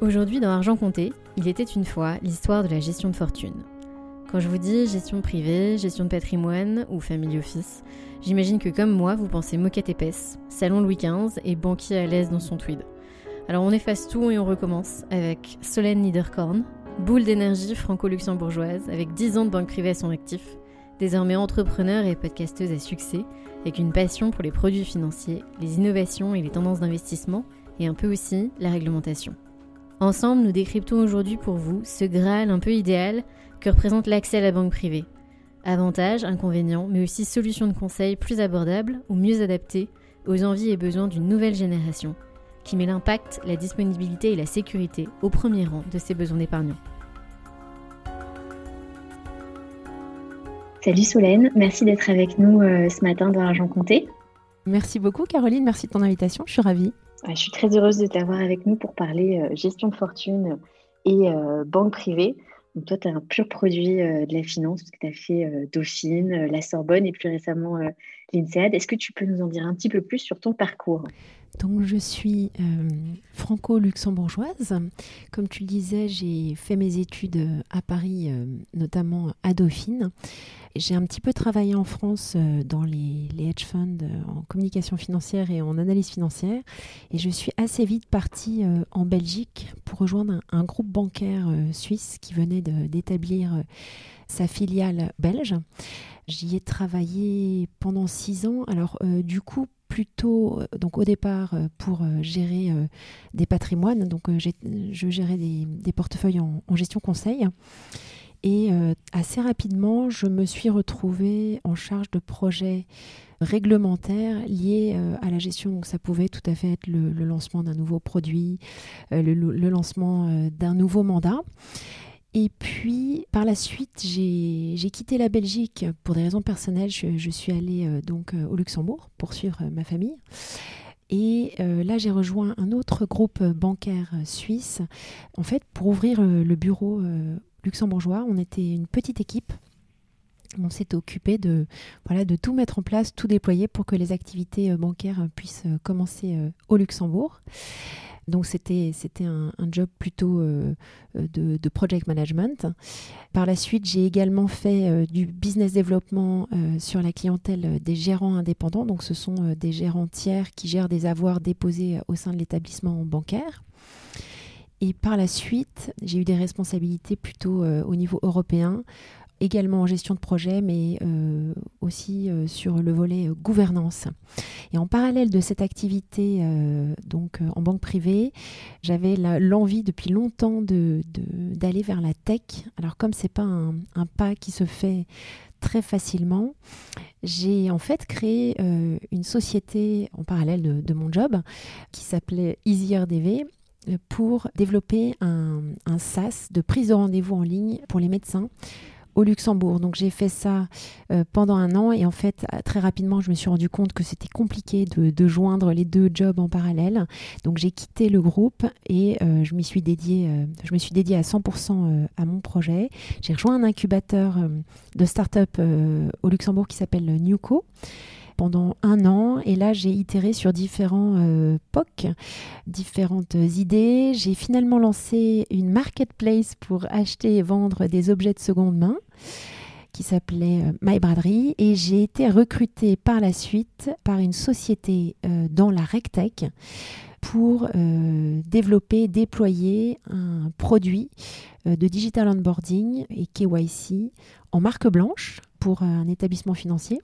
Aujourd'hui, dans Argent Compté, il était une fois l'histoire de la gestion de fortune. Quand je vous dis gestion privée, gestion de patrimoine ou family office, j'imagine que comme moi, vous pensez moquette épaisse, salon Louis XV et banquier à l'aise dans son tweed. Alors on efface tout et on recommence avec Solène Niederkorn, boule d'énergie franco-luxembourgeoise avec 10 ans de banque privée à son actif, désormais entrepreneur et podcasteuse à succès, avec une passion pour les produits financiers, les innovations et les tendances d'investissement, et un peu aussi la réglementation. Ensemble, nous décryptons aujourd'hui pour vous ce Graal un peu idéal que représente l'accès à la banque privée. Avantages, inconvénients, mais aussi solutions de conseil plus abordables ou mieux adaptées aux envies et besoins d'une nouvelle génération, qui met l'impact, la disponibilité et la sécurité au premier rang de ses besoins d'épargnants. Salut Solène, merci d'être avec nous euh, ce matin dans Argent Compté. Merci beaucoup Caroline, merci de ton invitation, je suis ravie. Je suis très heureuse de t'avoir avec nous pour parler euh, gestion de fortune et euh, banque privée. Donc toi, tu as un pur produit de la finance, parce que tu as fait Dauphine, la Sorbonne et plus récemment l'INSEAD. Est-ce que tu peux nous en dire un petit peu plus sur ton parcours? Donc je suis franco-luxembourgeoise. Comme tu le disais, j'ai fait mes études à Paris, notamment à Dauphine. J'ai un petit peu travaillé en France euh, dans les, hedge funds euh, en communication financière et en analyse financière. Et je suis assez vite partie euh, en Belgique pour rejoindre un, groupe bancaire suisse qui venait d'établir sa filiale belge. J'y ai travaillé pendant six ans. Alors, du coup, plutôt donc au départ pour gérer des patrimoines. Donc, je gérais des, portefeuilles en, en gestion conseil. Et euh, assez rapidement, je me suis retrouvée en charge de projets réglementaires liés euh, à la gestion. Donc ça pouvait tout à fait être le, lancement d'un nouveau produit, euh, le, lancement d'un nouveau mandat. Et puis, par la suite, j'ai quitté la Belgique pour des raisons personnelles. Je, suis allée donc au Luxembourg pour suivre ma famille. Et là, j'ai rejoint un autre groupe bancaire suisse, en fait, pour ouvrir le bureau luxembourgeois. On était une petite équipe. On s'est occupé de, tout mettre en place, tout déployer pour que les activités euh, bancaires euh, puissent euh, commencer au Luxembourg. Donc c'était c'était un, job plutôt de, project management. Par la suite, j'ai également fait du business development sur la clientèle des gérants indépendants. Donc ce sont des gérants tiers qui gèrent des avoirs déposés au sein de l'établissement bancaire. Et par la suite, j'ai eu des responsabilités plutôt euh, au niveau européen, également en gestion de projet, mais euh, aussi euh, sur le volet gouvernance. Et en parallèle de cette activité donc en banque privée, j'avais l'envie depuis longtemps d'aller de, vers la tech. Alors comme c'est pas un, pas qui se fait très facilement, j'ai en fait créé une société en parallèle de, de mon job qui s'appelait EasyRDV pour développer un, SaaS de prise de rendez-vous en ligne pour les médecins au Luxembourg. Donc j'ai fait ça euh, pendant un an et en fait très rapidement je me suis rendu compte que c'était compliqué de, joindre les deux jobs en parallèle. Donc j'ai quitté le groupe et euh, je m'y suis dédiée, je me suis dédiée à 100% à mon projet. J'ai rejoint un incubateur de start-up au Luxembourg qui s'appelle Newco pendant un an et là j'ai itéré sur différents euh, POC, différentes idées. J'ai finalement lancé une marketplace pour acheter et vendre des objets de seconde main qui s'appelait euh, My Braderie et j'ai été recrutée par la suite par une société euh, dans la RegTech pour développer, déployer un produit de digital onboarding et KYC en marque blanche pour un établissement financier.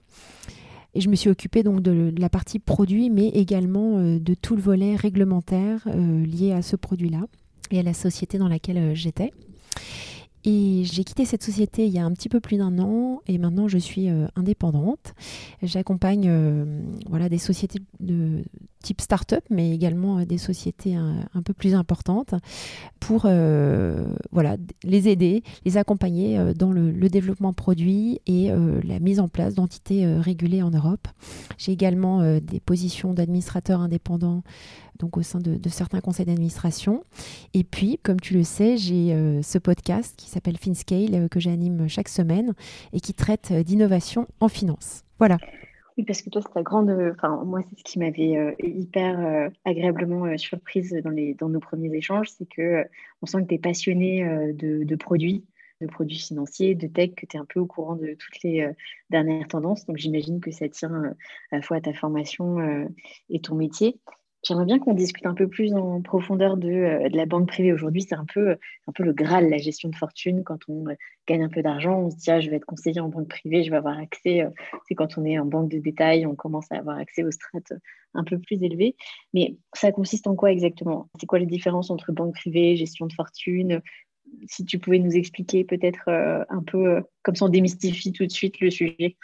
Et je me suis occupée donc de, la partie produit, mais également euh, de tout le volet réglementaire euh, lié à ce produit-là et à la société dans laquelle euh, j'étais. Et j'ai quitté cette société il y a un petit peu plus d'un an et maintenant je suis indépendante. J'accompagne voilà, des sociétés de type start-up, mais également des sociétés un, peu plus importantes pour voilà, les aider, les accompagner dans le, développement produit et la mise en place d'entités régulées en Europe. J'ai également des positions d'administrateurs indépendants donc au sein de, certains conseils d'administration. Et puis, comme tu le sais, j'ai euh, ce podcast qui s'appelle FinScale euh, que j'anime chaque semaine et qui traite euh, d'innovation en finance. Voilà. Oui, parce que toi, c'est ta grande. Enfin, moi, c'est ce qui m'avait hyper agréablement surprise dans, les, dans nos premiers échanges, c'est que on sent que tu es passionné de, produits, de produits financiers, de tech, que tu es un peu au courant de toutes les dernières tendances. Donc, j'imagine que ça tient à la fois à ta formation et ton métier. J'aimerais bien qu'on discute un peu plus en profondeur de, euh, la banque privée. Aujourd'hui, c'est un peu, un peu le Graal, la gestion de fortune. Quand on euh, gagne un peu d'argent, on se dit ah, je vais être conseiller en banque privée, je vais avoir accès. Euh, c'est quand on est en banque de détail, on commence à avoir accès aux strates un peu plus élevées. Mais ça consiste en quoi exactement? C'est quoi les différences entre banque privée, gestion de fortune? Si tu pouvais nous expliquer peut-être un peu, comme ça on démystifie tout de suite le sujet.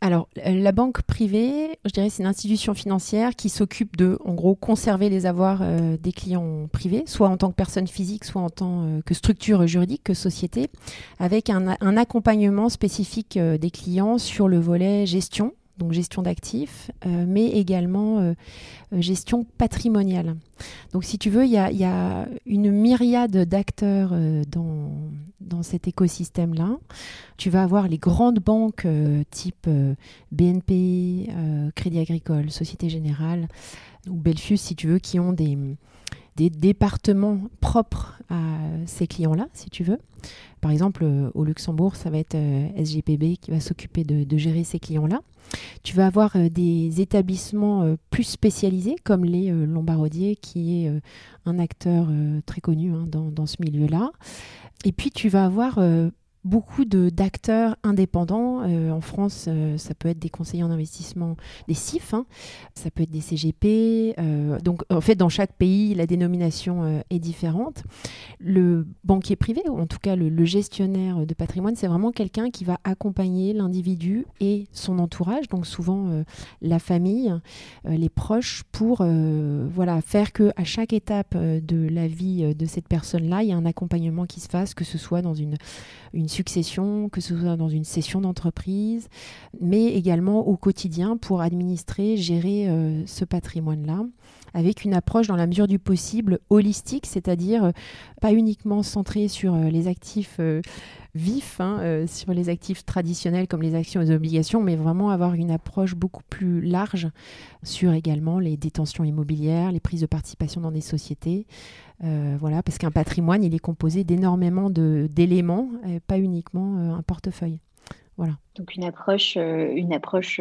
Alors, la banque privée, je dirais, c'est une institution financière qui s'occupe de, en gros, conserver les avoirs euh, des clients privés, soit en tant que personne physique, soit en tant euh, que structure juridique, que société, avec un, accompagnement spécifique euh, des clients sur le volet gestion, donc gestion d'actifs, mais également gestion patrimoniale. Donc si tu veux, il y a, une myriade d'acteurs dans, dans cet écosystème-là. Tu vas avoir les grandes banques euh, type euh, BNP, euh, Crédit Agricole, Société Générale ou Belfius, si tu veux, qui ont des, des départements propres à ces clients-là, si tu veux. Par exemple, au Luxembourg, ça va être SGPB qui va s'occuper de, gérer ces clients-là. Tu vas avoir des établissements plus spécialisés comme les Lombardiers, qui est un acteur très connu hein, dans, ce milieu-là. Et puis tu vas avoir euh, beaucoup d'acteurs indépendants. Euh, en France, euh, ça peut être des conseillers en investissement, des CIF, hein. ça peut être des CGP. Euh, donc, en fait, dans chaque pays, la dénomination est différente. Le banquier privé, ou en tout cas le, gestionnaire de patrimoine, c'est vraiment quelqu'un qui va accompagner l'individu et son entourage, donc souvent la famille, les proches, pour voilà, faire que à chaque étape de la vie de cette personne-là, il y a un accompagnement qui se fasse, que ce soit dans une, une succession, que ce soit dans une session d'entreprise, mais également au quotidien pour administrer, gérer euh, ce patrimoine-là avec une approche dans la mesure du possible holistique, c'est-à-dire euh, pas uniquement centrée sur euh, les actifs vifs, hein, sur les actifs traditionnels comme les actions et les obligations, mais vraiment avoir une approche beaucoup plus large sur également les détentions immobilières, les prises de participation dans des sociétés, euh, voilà, parce qu'un patrimoine, il est composé d'énormément d'éléments, pas uniquement euh, un portefeuille. Voilà. Donc une approche, euh, une approche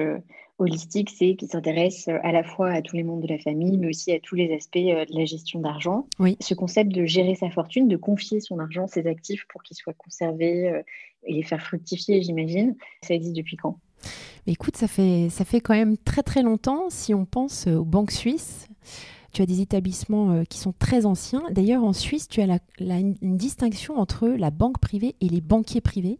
holistique, c'est qui s'intéresse à la fois à tous les membres de la famille, mais aussi à tous les aspects de la gestion d'argent. Oui. Ce concept de gérer sa fortune, de confier son argent, ses actifs pour qu'ils soient conservés et les faire fructifier, j'imagine, ça existe depuis quand? Écoute, ça fait, ça fait quand même très très longtemps si on pense aux banques suisses. Tu as des établissements euh, qui sont très anciens. D'ailleurs, en Suisse, tu as une distinction entre la banque privée et les banquiers privés.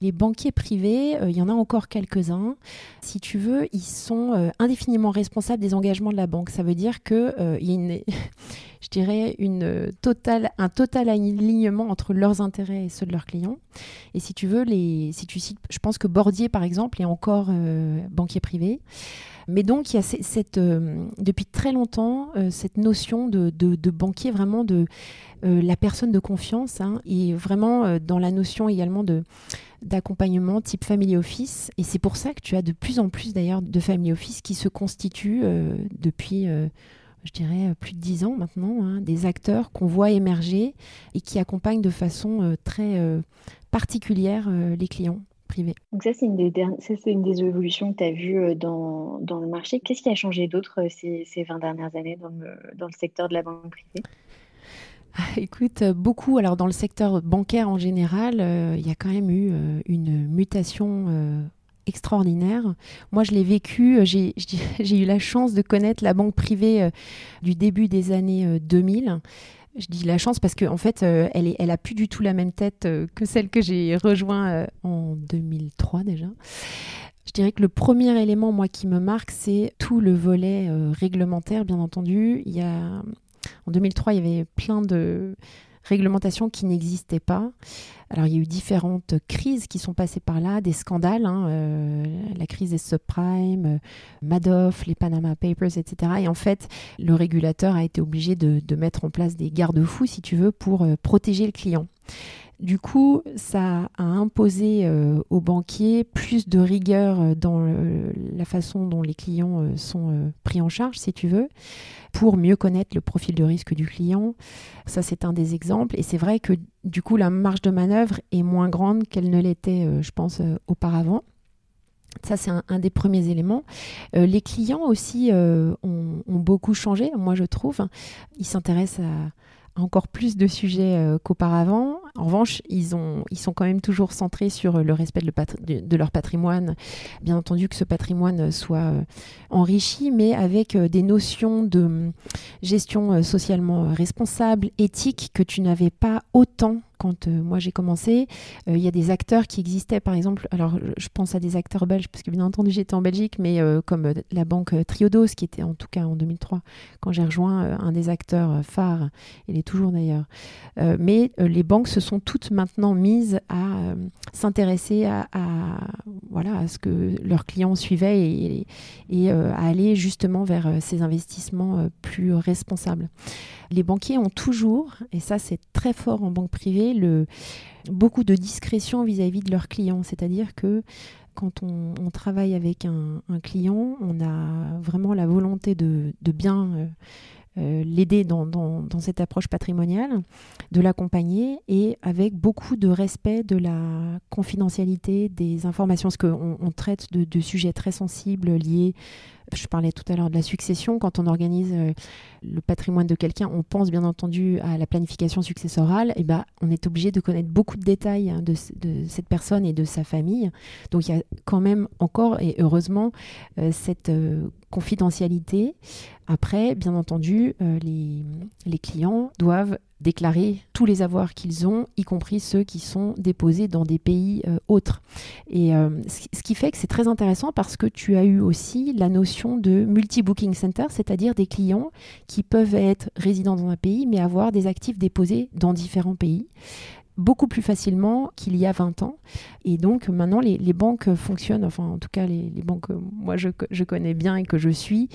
Les banquiers privés, euh, il y en a encore quelques-uns. Si tu veux, ils sont euh, indéfiniment responsables des engagements de la banque. Ça veut dire que il y a une, je dirais, une totale, un total alignement entre leurs intérêts et ceux de leurs clients. Et si tu veux, les, si tu cites, je pense que Bordier, par exemple, est encore banquier privé. Mais donc, il y a cette, euh, depuis très longtemps euh, cette notion de, banquier, vraiment de euh, la personne de confiance, hein, et vraiment dans la notion également de d'accompagnement type family office. Et c'est pour ça que tu as de plus en plus d'ailleurs de family office qui se constituent depuis je dirais, plus de dix ans maintenant, hein, des acteurs qu'on voit émerger et qui accompagnent de façon très particulière les clients. Donc ça, c'est une, des une des évolutions que tu as vues euh, dans, dans le marché. Qu'est-ce qui a changé d'autre euh, ces, ces 20 dernières années dans le, dans le secteur de la banque privée? Ah, Écoute, euh, beaucoup. Alors, dans le secteur bancaire en général, il y a quand même eu une mutation extraordinaire. Moi, je l'ai vécu. J'ai eu la chance de connaître la banque privée du début des années 2000. Je dis la chance parce qu'en en fait, euh, elle, est, a plus du tout la même tête euh, que celle que j'ai rejoint euh, en 2003 déjà. Je dirais que le premier élément, moi, qui me marque, c'est tout le volet réglementaire, bien entendu. Il y a, en 2003, il y avait plein de réglementations qui n'existaient pas. Alors, il y a eu différentes crises qui sont passées par là, des scandales, hein, euh, la crise des subprimes, euh, Madoff, les Panama Papers, etc. Et en fait, le régulateur a été obligé de, mettre en place des garde-fous, si tu veux, pour euh, protéger le client. Du coup, ça a imposé aux banquiers plus de rigueur dans la façon dont les clients sont pris en charge, si tu veux pour mieux connaître le profil de risque du client. Ça, c'est un des exemples. Et c'est vrai que du coup, la marge de manœuvre est moins grande qu'elle ne l'était, euh, je pense, euh, auparavant. Ça, c'est un, des premiers éléments. Euh, les clients aussi ont, beaucoup changé, moi, je trouve. Ils s'intéressent à, encore plus de sujets euh, qu'auparavant. En revanche, ils, ont, ils sont quand même toujours centrés sur le respect de, leur patrimoine. Bien entendu que ce patrimoine soit euh, enrichi, mais avec euh, des notions de gestion socialement responsable, éthique, que tu n'avais pas autant quand euh, moi j'ai commencé, euh, il y a des acteurs qui existaient, par exemple, alors je pense à des acteurs belges, parce que bien entendu j'étais en Belgique, mais euh, comme la banque Triodos, qui était en tout cas en 2003, quand j'ai rejoint un des acteurs phares, il est toujours d'ailleurs. mais les banques se sont toutes maintenant mises à s'intéresser à, voilà, à ce que leurs clients suivaient et, et à aller justement vers ces investissements plus responsables les banquiers ont toujours, et ça c'est très fort en banque privée, beaucoup de discrétion vis-à-vis de leurs clients. C'est-à-dire que quand on, travaille avec un, client, on a vraiment la volonté de, bien euh, l'aider dans, cette approche patrimoniale, de l'accompagner et avec beaucoup de respect de la confidentialité des informations, parce qu'on on traite de, sujets très sensibles liés je parlais tout à l'heure de la succession. Quand on organise euh, le patrimoine de quelqu'un, on pense bien entendu à la planification successorale. Et ben, on est obligé de connaître beaucoup de détails hein, de, cette personne et de sa famille. Donc il y a quand même encore, et heureusement, euh, cette euh, confidentialité. Après, bien entendu, les clients doivent déclarer tous les avoirs qu'ils ont, y compris ceux qui sont déposés dans des pays euh, autres. Et euh, ce qui fait que c'est très intéressant parce que tu as eu aussi la notion de multi-booking center, c'est-à-dire des clients qui peuvent être résidents dans un pays mais avoir des actifs déposés dans différents pays beaucoup plus facilement qu'il y a 20 ans. Et donc maintenant, les, banques fonctionnent, enfin en tout cas les, banques que moi je, je, connais bien et que je suis,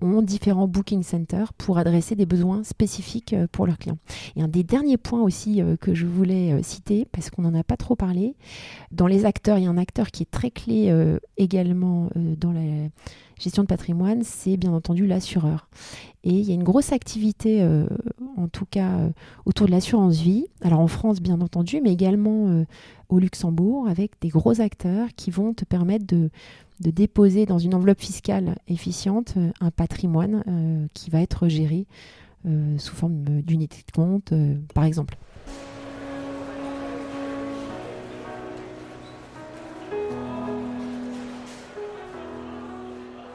ont différents booking centers pour adresser des besoins spécifiques euh, pour leurs clients. Et un des derniers points aussi euh, que je voulais euh, citer, parce qu'on n'en a pas trop parlé, dans les acteurs, il y a un acteur qui est très clé également dans la gestion de patrimoine, c'est bien entendu l'assureur. Et il y a une grosse activité, euh, en tout cas euh, autour de l'assurance vie, alors en France bien entendu, mais également euh, au Luxembourg, avec des gros acteurs qui vont te permettre de, de déposer dans une enveloppe fiscale efficiente un patrimoine qui va être géré sous forme d'unité de compte, par exemple.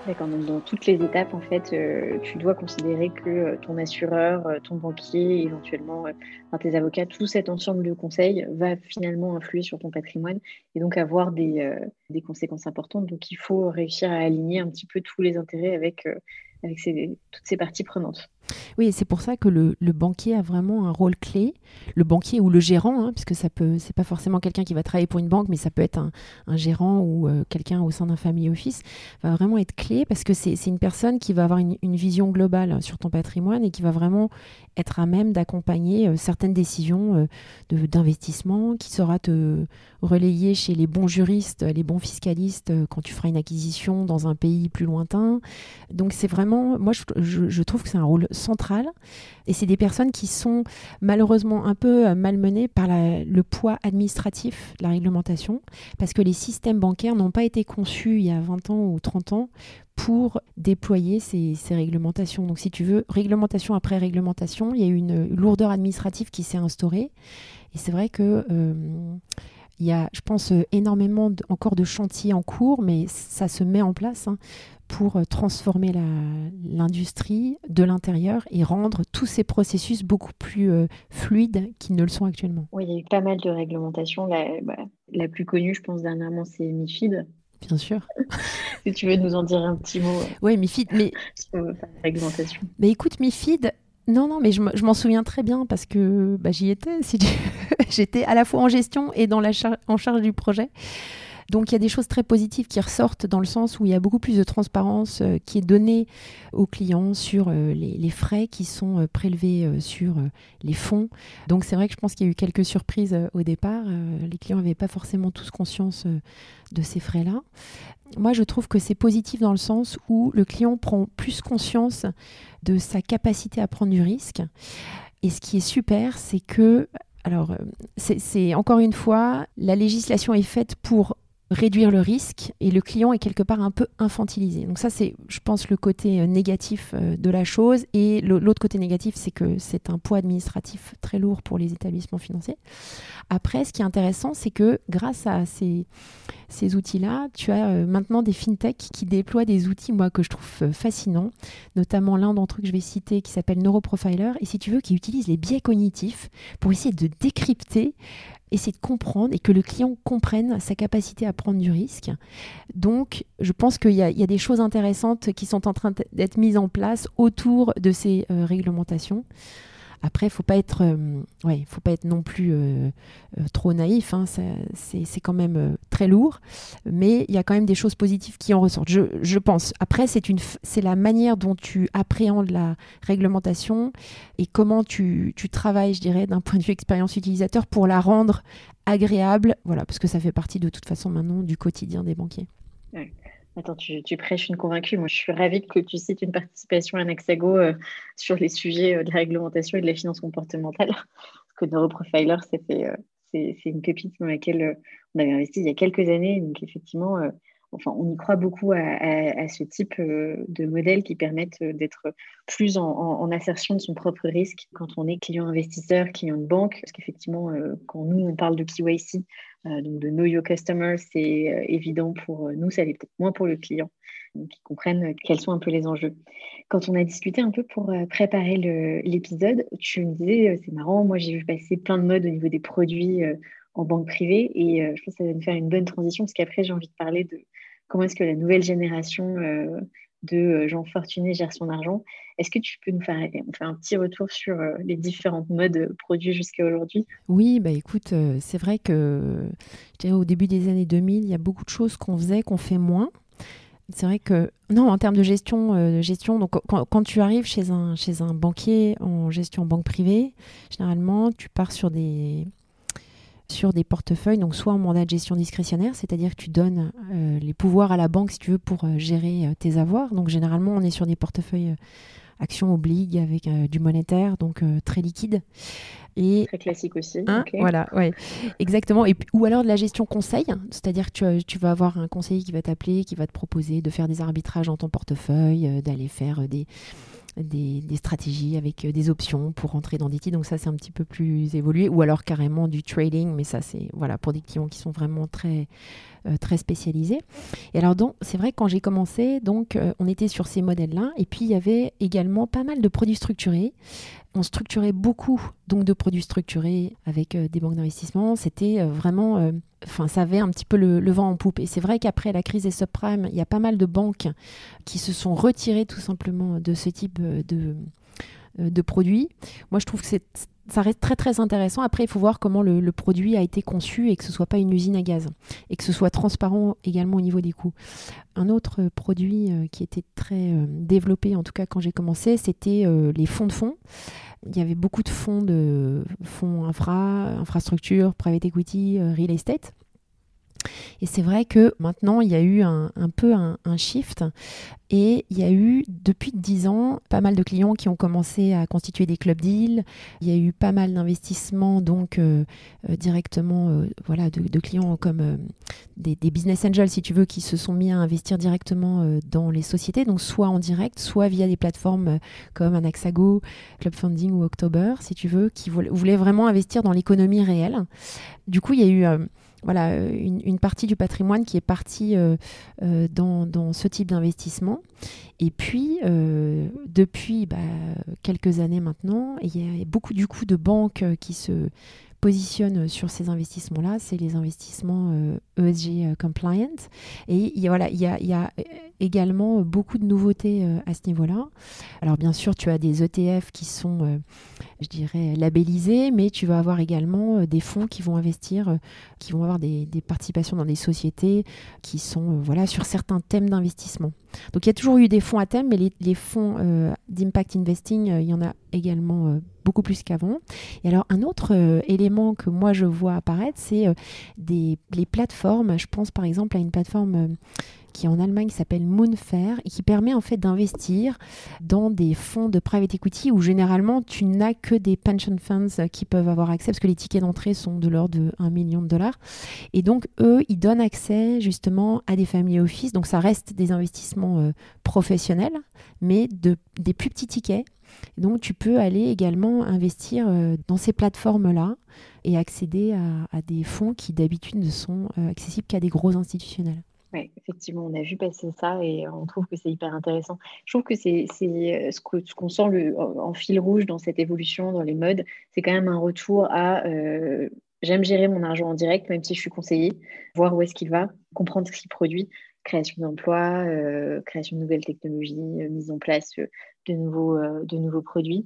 Dans toutes les étapes, en fait, euh, tu dois considérer que euh, ton assureur, euh, ton banquier, éventuellement tes avocats, tout cet ensemble de conseils va finalement influer sur ton patrimoine et donc avoir des, conséquences importantes. Donc il faut réussir à aligner un petit peu tous les intérêts avec toutes ces parties prenantes. Oui, c'est pour ça que le, banquier a vraiment un rôle clé. Le banquier ou le gérant, hein, puisque ça peut, c'est pas forcément quelqu'un qui va travailler pour une banque, mais ça peut être un, gérant ou euh, quelqu'un au sein d'un family office, va vraiment être clé parce que c'est une personne qui va avoir une, vision globale sur ton patrimoine et qui va vraiment être à même d'accompagner euh, certaines décisions euh, d'investissement, qui saura te relayer chez les bons juristes, les bons fiscalistes quand tu feras une acquisition dans un pays plus lointain. Donc c'est vraiment, moi je, je trouve que c'est un rôle centrale. Et c'est des personnes qui sont malheureusement un peu euh, malmenées par le poids administratif de la réglementation, parce que les systèmes bancaires n'ont pas été conçus il y a 20 ans ou 30 ans pour déployer ces, réglementations. Donc si tu veux, réglementation après réglementation, il y a eu une lourdeur administrative qui s'est instaurée. Et c'est vrai que... Euh, il y a, je pense, euh, énormément encore de chantiers en cours, mais ça se met en place. Hein pour euh, transformer l'industrie de l'intérieur et rendre tous ces processus beaucoup plus euh, fluides qu'ils ne le sont actuellement. Oui, il y a eu pas mal de réglementations. La, bah, la plus connue, je pense, dernièrement, c'est MIFID. Bien sûr. si tu veux nous en dire un petit mot. Oui, MIFID. Mais... Sur la réglementation. Mais écoute, MIFID, non, non, mais je m'en souviens très bien parce que bah, j'y étais. J'étais à la fois en gestion et en charge du projet. Donc il y a des choses très positives qui ressortent dans le sens où il y a beaucoup plus de transparence euh, qui est donnée aux clients sur euh, les, frais qui sont euh, prélevés sur les fonds. Donc c'est vrai que je pense qu'il y a eu quelques surprises au départ. les clients n'avaient pas forcément tous conscience de ces frais-là. Moi, je trouve que c'est positif dans le sens où le client prend plus conscience de sa capacité à prendre du risque. Et ce qui est super, c'est que alors, c'est encore une fois, la législation est faite pour réduire le risque et le client est quelque part un peu infantilisé. Donc ça, c'est, je pense, le côté euh, négatif euh, de la chose. Et l'autre côté négatif, c'est que c'est un poids administratif très lourd pour les établissements financiers. Après, ce qui est intéressant, c'est que grâce à ces, ces outils-là, tu as euh, maintenant des fintechs qui déploient des outils, moi, que je trouve fascinants, notamment l'un d'entre eux que je vais citer qui s'appelle Neuroprofiler, et si tu veux, qui utilise les biais cognitifs pour essayer de décrypter essayer de comprendre et que le client comprenne sa capacité à prendre du risque. Donc, je pense qu'il y, a des choses intéressantes qui sont en train d'être mises en place autour de ces euh, réglementations. Après, faut pas être, euh, ouais, faut pas être non plus euh, euh, trop naïf. Hein, c'est quand même très lourd, mais il y a quand même des choses positives qui en ressortent. Je, pense. Après, c'est c'est la manière dont tu appréhendes la réglementation et comment tu, tu travailles, je dirais, d'un point de vue expérience utilisateur pour la rendre agréable. Voilà, parce que ça fait partie de toute façon maintenant du quotidien des banquiers. Attends, tu, prêches une convaincue. Moi, je suis ravie que tu cites une participation à Naxago euh, sur les sujets euh, de la réglementation et de la finance comportementale. Parce que Neuroprofiler, euh, c'est une pépite dans laquelle on avait investi il y a quelques années. Donc, effectivement, enfin, on y croit beaucoup à, ce type de modèles qui permettent d'être plus en, assertion de son propre risque quand on est client investisseur, client de banque. Parce qu'effectivement, quand nous, on parle de KYC, euh, donc de Know Your Customer, c'est euh, évident pour euh, nous, ça l'est peut-être moins pour le client, qui comprennent quels sont un peu les enjeux. Quand on a discuté un peu pour préparer l'épisode, tu me disais, c'est marrant, moi j'ai vu passer plein de modes au niveau des produits en banque privée, et je pense que ça va nous faire une bonne transition, parce qu'après j'ai envie de parler de comment est-ce que la nouvelle génération de Jean Fortuné gère son argent. Est-ce que tu peux nous faire, un petit retour sur euh, les différentes modes produits jusqu'à aujourd'hui? Oui, bah écoute, euh, c'est vrai que au début des années 2000, il y a beaucoup de choses qu'on faisait, qu'on fait moins. C'est vrai que, non, en termes de gestion, euh, gestion donc quand, tu arrives chez un, chez un banquier en gestion banque privée, généralement, tu pars sur des, sur des portefeuilles, donc soit en mandat de gestion discrétionnaire, c'est-à-dire que tu donnes euh, les pouvoirs à la banque si tu veux pour euh, gérer euh, tes avoirs. Donc généralement on est sur des portefeuilles actions obliques avec du monétaire, donc très liquide. Et, très classique aussi. Hein, voilà, ouais, exactement. Et, ou alors de la gestion conseil, c'est-à-dire que tu, tu, vas avoir un conseiller qui va t'appeler, qui va te proposer de faire des arbitrages dans ton portefeuille, d'aller faire des des, stratégies avec euh, des options pour rentrer dans des titres. Donc ça, c'est un petit peu plus évolué. Ou alors carrément du trading, mais ça, c'est voilà, pour des clients qui sont vraiment très, euh, très spécialisés. Et alors, c'est vrai que quand j'ai commencé, donc, euh, on était sur ces modèles-là. Et puis, il y avait également pas mal de produits structurés on structurait beaucoup donc de produits structurés avec des banques d'investissement. C'était vraiment enfin, ça avait un petit peu le, vent en poupe. Et c'est vrai qu'après la crise des subprimes, il y a pas mal de banques qui se sont retirées tout simplement de ce type de, de produits. Moi, je trouve que c'est ça reste très très intéressant. Après, il faut voir comment le, produit a été conçu et que ce soit pas une usine à gaz et que ce soit transparent également au niveau des coûts. Un autre produit qui était très développé, en tout cas quand j'ai commencé, c'était les fonds de fonds. Il y avait beaucoup de fonds de fonds infra, infrastructure, private equity, real estate. Et c'est vrai que maintenant, il y a eu un, peu un, shift et il y a eu, depuis 10 ans, pas mal de clients qui ont commencé à constituer des club deals. Il y a eu pas mal d'investissements, donc euh, euh, directement, euh, voilà, de, clients comme des, business angels, si tu veux, qui se sont mis à investir directement dans les sociétés, donc soit en direct, soit via des plateformes comme Anaxago, Club Funding ou October, si tu veux, qui voulaient vraiment investir dans l'économie réelle. Du coup, il y a eu voilà, euh, une, partie du patrimoine qui est partie euh, euh, dans, ce type d'investissement. Et puis, depuis bah, quelques années maintenant, il y a beaucoup du coup de banques qui se positionne sur ces investissements-là, c'est les investissements ESG e compliant. Et voilà, il y a également beaucoup de nouveautés euh, à ce niveau-là. Alors bien sûr, tu as des ETF qui sont, euh, je dirais, labellisés, mais tu vas avoir également des fonds qui vont investir, qui vont avoir des, participations dans des sociétés qui sont voilà, sur certains thèmes d'investissement. Donc il y a toujours eu des fonds à thème, mais les, fonds d'impact investing, il y en a également beaucoup plus qu'avant. Et alors un autre euh, élément que moi je vois apparaître, c'est euh, les plateformes. Je pense par exemple à une plateforme euh, qui en Allemagne s'appelle Moonfair et qui permet en fait d'investir dans des fonds de private equity où généralement tu n'as que des pension funds qui peuvent avoir accès parce que les tickets d'entrée sont de l'ordre de 1 million de dollars. Et donc eux, ils donnent accès justement à des familles office. Donc ça reste des investissements professionnels, mais de, des plus petits tickets donc tu peux aller également investir euh, dans ces plateformes-là et accéder à, des fonds qui d'habitude ne sont euh, accessibles qu'à des gros institutionnels. Oui, effectivement, on a vu passer ça et on trouve que c'est hyper intéressant. Je trouve que c'est euh, ce qu'on sent le, en fil rouge dans cette évolution, dans les modes, c'est quand même un retour à j'aime gérer mon argent en direct, même si je suis conseillée, voir où est-ce qu'il va, comprendre ce qu'il produit création d'emplois, euh, création de nouvelles technologies, euh, mise en place euh, de, nouveaux, de nouveaux produits,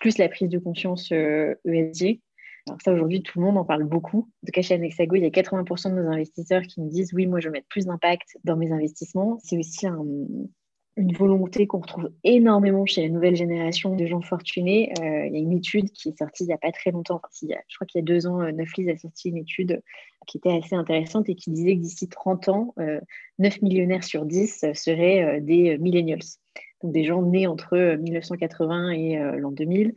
plus la prise de conscience ESG. Alors ça, aujourd'hui, tout le monde en parle beaucoup. De cas, chez Anexago, il y a 80% de nos investisseurs qui nous disent oui, moi, je veux mettre plus d'impact dans mes investissements. C'est aussi un, une volonté qu'on retrouve énormément chez la nouvelle génération de gens fortunés. Euh, il y a une étude qui est sortie il n'y a pas très longtemps, enfin, je crois qu'il y a deux ans, euh, Neuflis a sorti une étude qui était assez intéressante et qui disait que d'ici 30 ans, 9 euh, millionnaires sur 10 seraient des millennials, donc des gens nés entre 1980 et l'an 2000.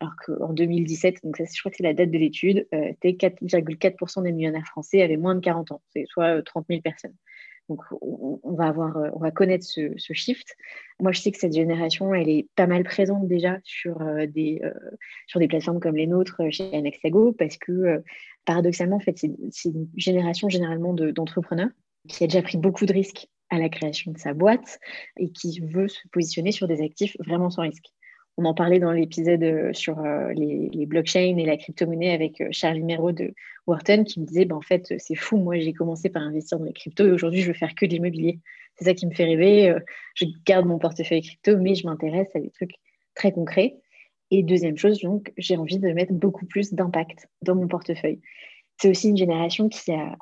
Alors qu'en 2017, donc ça, je crois que c'est la date de l'étude, 4,4% des millionnaires français avaient moins de 40 ans, soit 30 000 personnes. Donc, on, euh, va connaître ce, shift. Moi, je sais que cette génération, elle est pas mal présente déjà sur euh, des, euh, sur des plateformes comme les nôtres chez Anexago, parce que paradoxalement, en fait, c'est une génération généralement d'entrepreneurs qui a déjà pris beaucoup de risques à la création de sa boîte et qui veut se positionner sur des actifs vraiment sans risque. On en parlait dans l'épisode euh, sur euh, les, blockchains et la crypto-monnaie avec euh, Charlie Mero de Wharton qui me disait bah, en fait, c'est fou, moi j'ai commencé par investir dans les cryptos et aujourd'hui je veux faire que de l'immobilier. C'est ça qui me fait rêver. Je garde mon portefeuille crypto, mais je m'intéresse à des trucs très concrets. Et deuxième chose, donc, j'ai envie de mettre beaucoup plus d'impact dans mon portefeuille. C'est aussi une génération qui a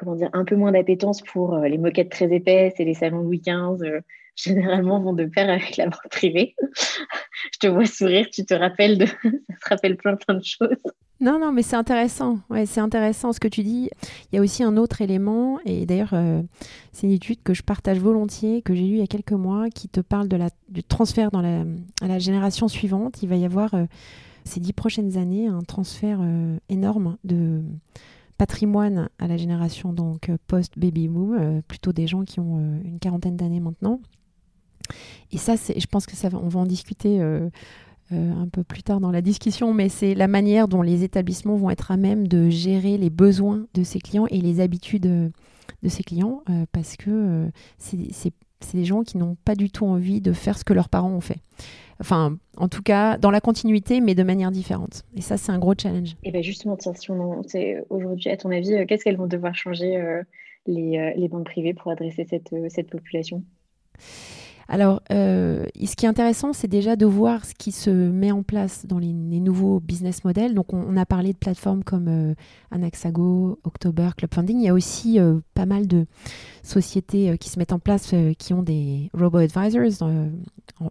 comment dire, un peu moins d'appétence pour les moquettes très épaisses et les salons Louis XV généralement vont de pair avec la banque privée. je te vois sourire, tu te rappelles de, ça te rappelle plein plein de choses. Non, non, mais c'est intéressant. Ouais, c'est intéressant ce que tu dis. Il y a aussi un autre élément, et d'ailleurs, euh, c'est une étude que je partage volontiers, que j'ai lue il y a quelques mois, qui te parle de la, du transfert dans la, à la génération suivante. Il va y avoir euh, ces dix prochaines années un transfert euh, énorme de patrimoine à la génération donc post-baby boom, plutôt des gens qui ont une quarantaine d'années maintenant. Et ça, je pense que ça, on va en discuter euh, euh, un peu plus tard dans la discussion, mais c'est la manière dont les établissements vont être à même de gérer les besoins de ces clients et les habitudes euh, de ces clients, parce que c'est des gens qui n'ont pas du tout envie de faire ce que leurs parents ont fait. Enfin, en tout cas, dans la continuité, mais de manière différente. Et ça, c'est un gros challenge. Et bien justement, tiens, si on aujourd'hui, à ton avis, qu'est-ce qu'elles vont devoir changer les, les, banques privées pour adresser cette, cette population? Alors, euh, ce qui est intéressant, c'est déjà de voir ce qui se met en place dans les, nouveaux business models. Donc, on, a parlé de plateformes comme euh, Anaxago, October, Club Funding. Il y a aussi euh, pas mal de sociétés qui se mettent en place qui ont des robo-advisors.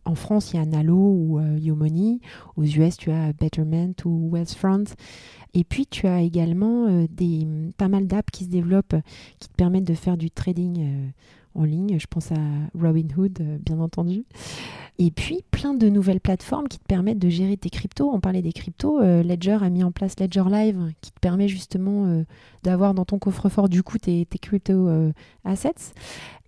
En, France, il y a Nalo ou YouMoney. Aux US, tu as Betterment ou Wealthfront. Et puis, tu as également des, pas mal d'apps qui se développent qui te permettent de faire du trading en ligne. Je pense à Robinhood, euh, bien entendu. Et puis, plein de nouvelles plateformes qui te permettent de gérer tes cryptos. On parlait des cryptos. Euh, Ledger a mis en place Ledger Live qui te permet justement euh, d'avoir dans ton coffre-fort du coup tes, tes crypto assets.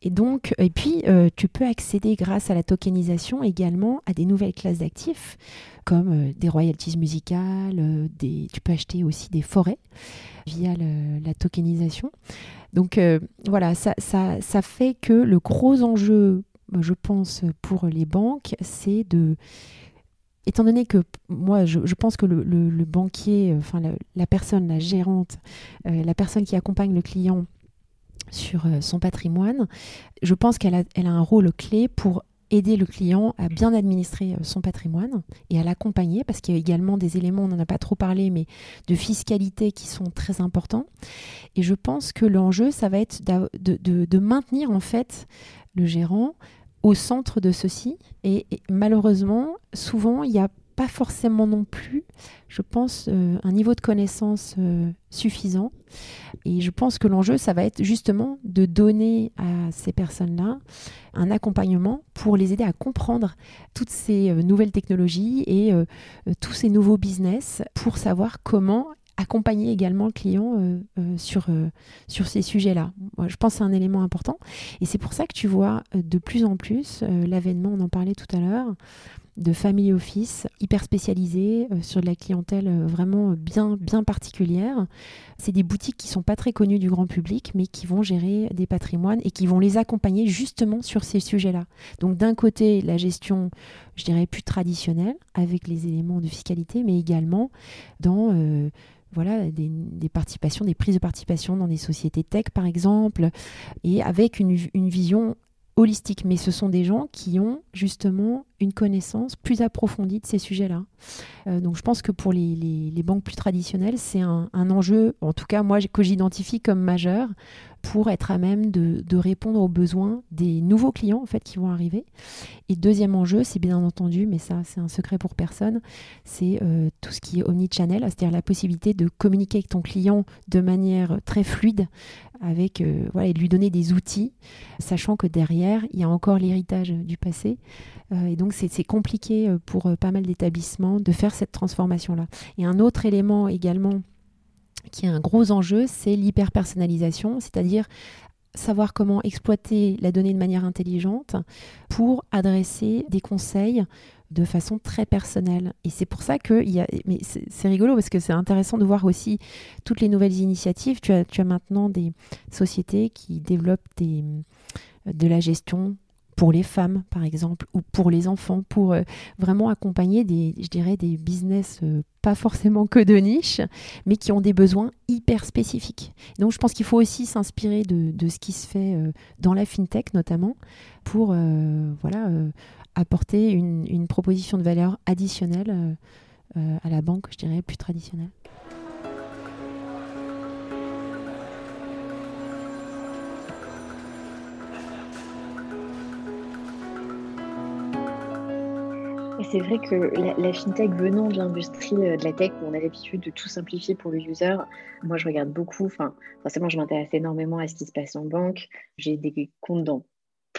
Et donc, et puis, tu peux accéder grâce à la tokenisation également à des nouvelles classes d'actifs comme des royalties musicales, tu peux acheter aussi des forêts via la tokenisation. Donc euh, voilà, ça, ça, fait que le gros enjeu, je pense, pour les banques, c'est de... Étant donné que moi, je, pense que le, banquier, enfin la, personne, la gérante, euh, la personne qui accompagne le client sur euh, son patrimoine, je pense qu'elle a, elle a un rôle clé pour aider le client à bien administrer euh, son patrimoine et à l'accompagner parce qu'il y a également des éléments, on n'en a pas trop parlé, mais de fiscalité qui sont très importants. Et je pense que l'enjeu, ça va être de, maintenir en fait le gérant au centre de ceci. Et, et malheureusement, souvent, il n'y a forcément non plus, je pense, euh, un niveau de connaissance euh, suffisant. Et je pense que l'enjeu, ça va être justement de donner à ces personnes-là un accompagnement pour les aider à comprendre toutes ces euh, nouvelles technologies et tous ces nouveaux business pour savoir comment accompagner également le client sur, sur ces sujets-là. je pense que c'est un élément important. Et c'est pour ça que tu vois de plus en plus l'avènement, on en parlait tout à l'heure, de family office hyper spécialisés euh, sur de la clientèle euh, vraiment bien, bien particulière. C'est des boutiques qui sont pas très connues du grand public, mais qui vont gérer des patrimoines et qui vont les accompagner justement sur ces sujets-là. Donc d'un côté, la gestion, je dirais, plus traditionnelle, avec les éléments de fiscalité, mais également dans... Euh, voilà, des, participations, des prises de participation dans des sociétés tech, par exemple, et avec une, une vision holistique, mais ce sont des gens qui ont justement une connaissance plus approfondie de ces sujets-là. Euh, donc je pense que pour les, banques plus traditionnelles, c'est un, enjeu, en tout cas moi, que j'identifie comme majeur pour être à même de, répondre aux besoins des nouveaux clients en fait qui vont arriver. Et deuxième enjeu, c'est bien entendu, mais ça c'est un secret pour personne, c'est euh, tout ce qui est omnichannel, c'est-à-dire la possibilité de communiquer avec ton client de manière très fluide, avec euh, voilà, et de lui donner des outils, sachant que derrière il y a encore l'héritage du passé. et donc c'est compliqué pour pas mal d'établissements de faire cette transformation-là. Et un autre élément également qui est un gros enjeu, c'est l'hyper-personnalisation, c'est-à-dire savoir comment exploiter la donnée de manière intelligente pour adresser des conseils de façon très personnelle. Et c'est pour ça que y a, mais c'est rigolo parce que c'est intéressant de voir aussi toutes les nouvelles initiatives. Tu as, tu as maintenant des sociétés qui développent des, de la gestion pour les femmes, par exemple, ou pour les enfants, pour euh, vraiment accompagner des, je dirais, des business euh, pas forcément que de niche, mais qui ont des besoins hyper spécifiques. Donc, je pense qu'il faut aussi s'inspirer de, de, ce qui se fait euh, dans la fintech, notamment, pour voilà, apporter une, proposition de valeur additionnelle à la banque, je dirais, plus traditionnelle. c'est vrai que la, fintech venant de l'industrie euh, de la tech, on a l'habitude de tout simplifier pour le user, moi je regarde beaucoup, enfin forcément je m'intéresse énormément à ce qui se passe en banque. J'ai des comptes dans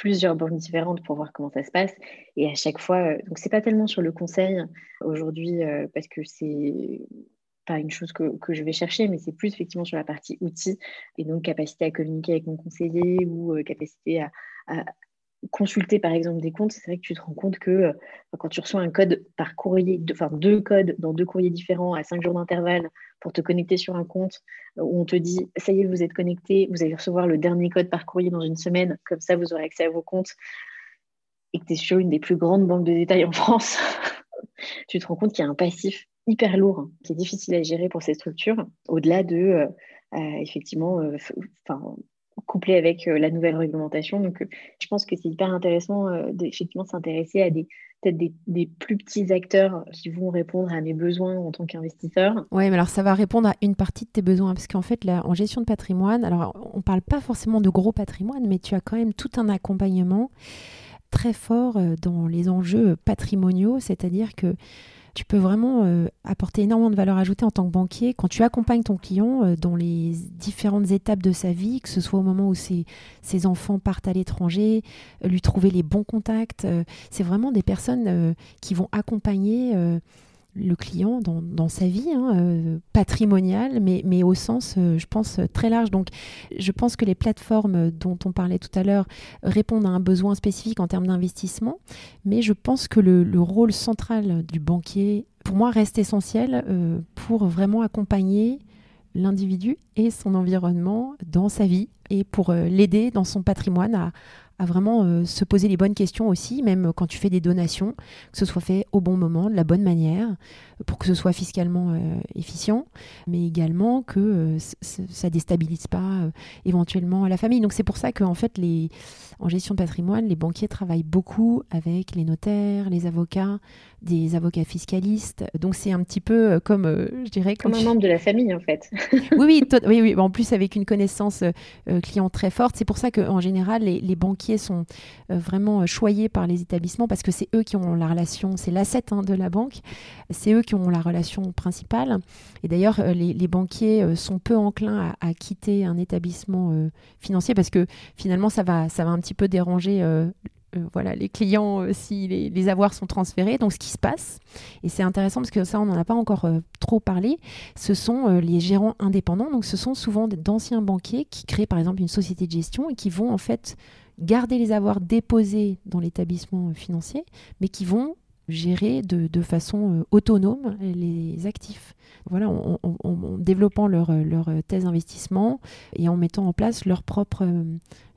plusieurs banques différentes pour voir comment ça se passe. Et à chaque fois, euh, donc c'est pas tellement sur le conseil aujourd'hui euh, parce que c'est pas une chose que, que, je vais chercher, mais c'est plus effectivement sur la partie outils et donc capacité à communiquer avec mon conseiller ou capacité à, consulter par exemple des comptes, c'est vrai que tu te rends compte que euh, quand tu reçois un code par courrier, enfin deux codes dans deux courriers différents à cinq jours d'intervalle pour te connecter sur un compte euh, où on te dit ça y est, vous êtes connecté, vous allez recevoir le dernier code par courrier dans une semaine, comme ça vous aurez accès à vos comptes et que tu es sur une des plus grandes banques de détail en France, tu te rends compte qu'il y a un passif hyper lourd hein, qui est difficile à gérer pour ces structures, au-delà de euh, effectivement, couplé avec la nouvelle réglementation. Donc, je pense que c'est hyper intéressant d'effectivement s'intéresser à des peut-être des, plus petits acteurs qui vont répondre à mes besoins en tant qu'investisseur. Oui, mais alors ça va répondre à une partie de tes besoins, parce qu'en fait, en gestion de patrimoine, alors on ne parle pas forcément de gros patrimoine, mais tu as quand même tout un accompagnement très fort dans les enjeux patrimoniaux, c'est-à-dire que tu peux vraiment euh, apporter énormément de valeur ajoutée en tant que banquier quand tu accompagnes ton client euh, dans les différentes étapes de sa vie, que ce soit au moment où ses, enfants partent à l'étranger, euh, lui trouver les bons contacts. c'est vraiment des personnes qui vont accompagner le client dans, sa vie hein, euh, patrimoniale, mais, mais au sens, euh, je pense, très large. Donc, je pense que les plateformes dont on parlait tout à l'heure répondent à un besoin spécifique en termes d'investissement, mais je pense que le, rôle central du banquier, pour moi, reste essentiel euh, pour vraiment accompagner l'individu et son environnement dans sa vie et pour l'aider dans son patrimoine à, à vraiment euh, se poser les bonnes questions aussi, même quand tu fais des donations, que ce soit fait au bon moment, de la bonne manière, pour que ce soit fiscalement euh, efficient, mais également que euh, ça déstabilise pas éventuellement la famille. Donc c'est pour ça qu'en fait, les, en gestion de patrimoine, les banquiers travaillent beaucoup avec les notaires, les avocats, des avocats fiscalistes. Donc c'est un petit peu comme, je dirais, comme un membre de la famille en fait. oui, oui, oui, oui, en plus avec une connaissance client très forte. C'est pour ça qu'en général, les, les banquiers sont euh, vraiment euh, choyés par les établissements parce que c'est eux qui ont la relation, c'est l'asset hein, de la banque, c'est eux qui ont la relation principale. Et d'ailleurs, euh, les, banquiers sont peu enclins à, quitter un établissement financier parce que finalement, ça va, ça va un petit peu déranger voilà, les clients si les, avoirs sont transférés. Donc, ce qui se passe, et c'est intéressant parce que ça, on n'en a pas encore trop parlé, ce sont les gérants indépendants. Donc, ce sont souvent d'anciens banquiers qui créent, par exemple, une société de gestion et qui vont en fait garder les avoirs déposés dans l'établissement financier, mais qui vont gérer de, façon euh, autonome les actifs. Voilà, en, développant leur, leur thèse d'investissement et en mettant en place leur propre